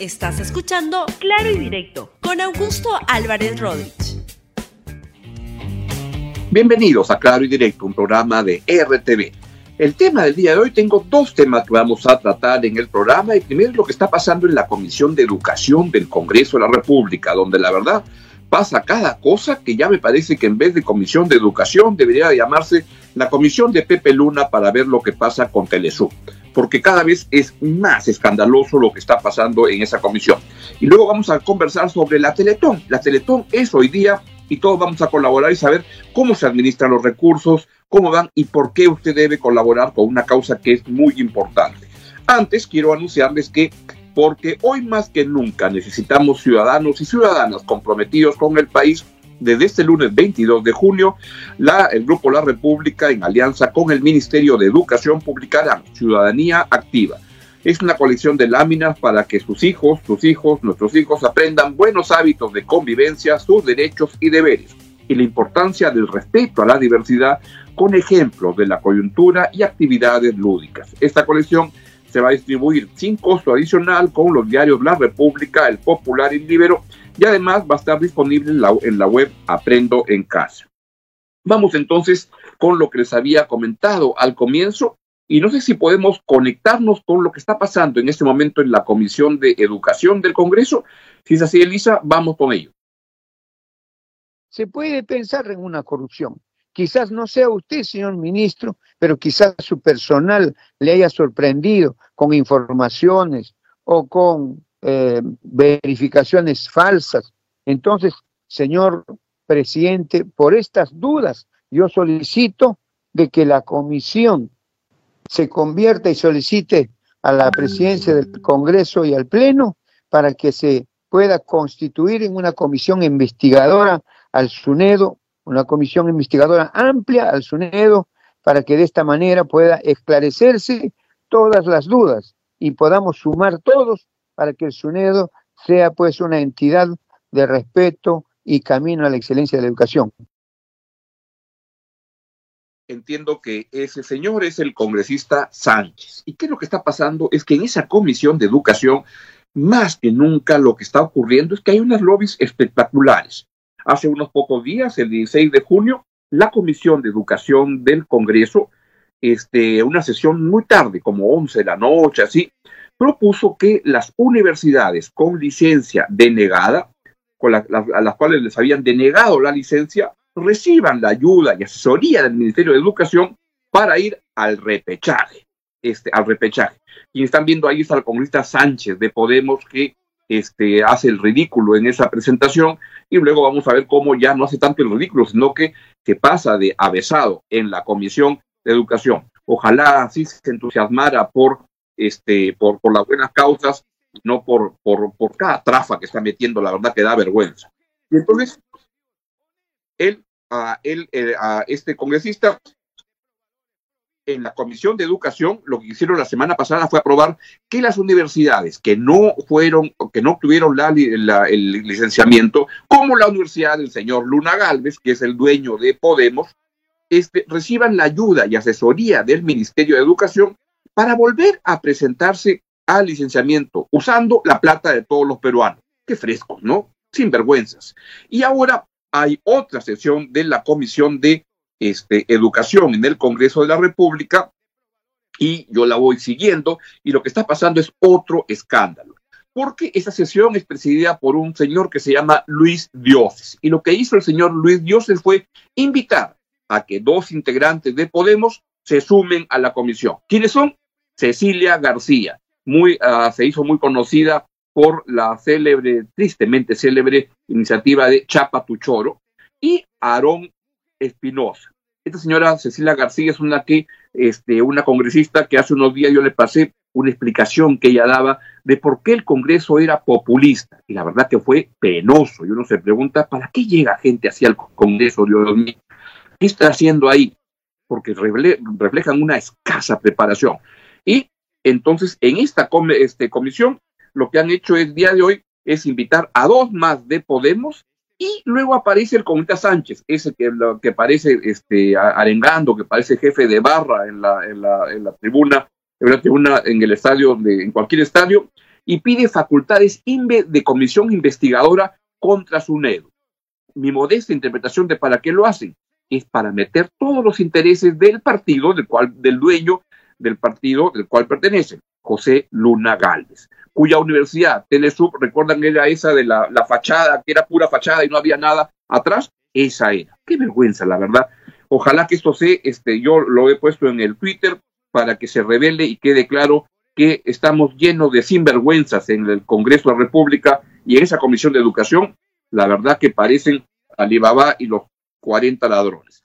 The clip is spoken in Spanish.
Estás escuchando Claro y Directo con Augusto Álvarez Rodríguez. Bienvenidos a Claro y Directo, un programa de RTV. El tema del día de hoy, tengo dos temas que vamos a tratar en el programa. El primero es lo que está pasando en la Comisión de Educación del Congreso de la República, donde la verdad pasa cada cosa que ya me parece que en vez de Comisión de Educación debería llamarse la Comisión de Pepe Luna para ver lo que pasa con Telesur, porque cada vez es más escandaloso lo que está pasando en esa comisión. Y luego vamos a conversar sobre la Teletón. La Teletón es hoy día y todos vamos a colaborar y saber cómo se administran los recursos, cómo van y por qué usted debe colaborar con una causa que es muy importante. Antes quiero anunciarles que porque hoy más que nunca necesitamos ciudadanos y ciudadanas comprometidos con el país, desde este lunes 22 de junio, el Grupo La República, en alianza con el Ministerio de Educación, publicará Ciudadanía Activa es una colección de láminas para que sus hijos, sus hijos, nuestros hijos aprendan buenos hábitos de convivencia, sus derechos y deberes y la importancia del respeto a la diversidad con ejemplos de la coyuntura y actividades lúdicas. Esta colección se va a distribuir sin costo adicional con los diarios La República, El Popular y Libero y además va a estar disponible en la, en la web Aprendo en Casa. Vamos entonces con lo que les había comentado al comienzo y no sé si podemos conectarnos con lo que está pasando en este momento en la Comisión de Educación del Congreso. Si es así, Elisa, vamos con ello. Se puede pensar en una corrupción. Quizás no sea usted, señor ministro, pero quizás su personal le haya sorprendido con informaciones o con eh, verificaciones falsas. Entonces, señor presidente, por estas dudas, yo solicito de que la comisión se convierta y solicite a la presidencia del Congreso y al Pleno para que se pueda constituir en una comisión investigadora al SUNEDO, una comisión investigadora amplia al SUNEDO, para que de esta manera pueda esclarecerse todas las dudas y podamos sumar todos para que el SUNEDO sea pues una entidad de respeto y camino a la excelencia de la educación entiendo que ese señor es el congresista Sánchez. ¿Y qué es lo que está pasando? Es que en esa comisión de educación, más que nunca lo que está ocurriendo es que hay unas lobbies espectaculares. Hace unos pocos días, el 16 de junio, la Comisión de Educación del Congreso, este, una sesión muy tarde, como 11 de la noche, así, propuso que las universidades con licencia denegada, con a las cuales les habían denegado la licencia, reciban la ayuda y asesoría del Ministerio de Educación para ir al repechaje, este, al repechaje. Y están viendo ahí está el congresista Sánchez de Podemos que este, hace el ridículo en esa presentación y luego vamos a ver cómo ya no hace tanto el ridículo, sino que, que pasa de avesado en la Comisión de Educación. Ojalá así se entusiasmara por, este, por, por las buenas causas, no por, por, por cada trafa que está metiendo, la verdad que da vergüenza. Y entonces, él a, él, eh, a este congresista en la Comisión de Educación, lo que hicieron la semana pasada fue aprobar que las universidades que no fueron, que no obtuvieron la, el licenciamiento, como la Universidad del señor Luna Galvez, que es el dueño de Podemos, este, reciban la ayuda y asesoría del Ministerio de Educación para volver a presentarse al licenciamiento usando la plata de todos los peruanos. Qué frescos, ¿no? Sin vergüenzas. Y ahora hay otra sesión de la Comisión de este, Educación en el Congreso de la República y yo la voy siguiendo y lo que está pasando es otro escándalo. Porque esa sesión es presidida por un señor que se llama Luis Dioses. Y lo que hizo el señor Luis Dioses fue invitar a que dos integrantes de Podemos se sumen a la comisión. ¿Quiénes son? Cecilia García, muy, uh, se hizo muy conocida por la célebre, tristemente célebre iniciativa de Chapa Tuchoro y Aarón Espinosa. Esta señora Cecilia García es una que, este, una congresista que hace unos días yo le pasé una explicación que ella daba de por qué el Congreso era populista. Y la verdad que fue penoso. Y uno se pregunta, ¿para qué llega gente hacia el Congreso, Dios mío? ¿Qué está haciendo ahí? Porque reflejan una escasa preparación. Y entonces, en esta este, comisión lo que han hecho el día de hoy es invitar a dos más de Podemos y luego aparece el Comité Sánchez, ese que, que parece este, arengando, que parece jefe de barra en la, tribuna, en la tribuna en el estadio, de, en cualquier estadio, y pide facultades de comisión investigadora contra SUNEDO. Mi modesta interpretación de para qué lo hacen es para meter todos los intereses del partido, del cual, del dueño del partido del cual pertenecen, José Luna Galvez, cuya universidad, Telesub, recuerdan era esa de la, la fachada, que era pura fachada y no había nada atrás, esa era. Qué vergüenza, la verdad. Ojalá que esto se, este, yo lo he puesto en el Twitter para que se revele y quede claro que estamos llenos de sinvergüenzas en el Congreso de la República y en esa Comisión de Educación, la verdad que parecen Alibaba y los 40 ladrones.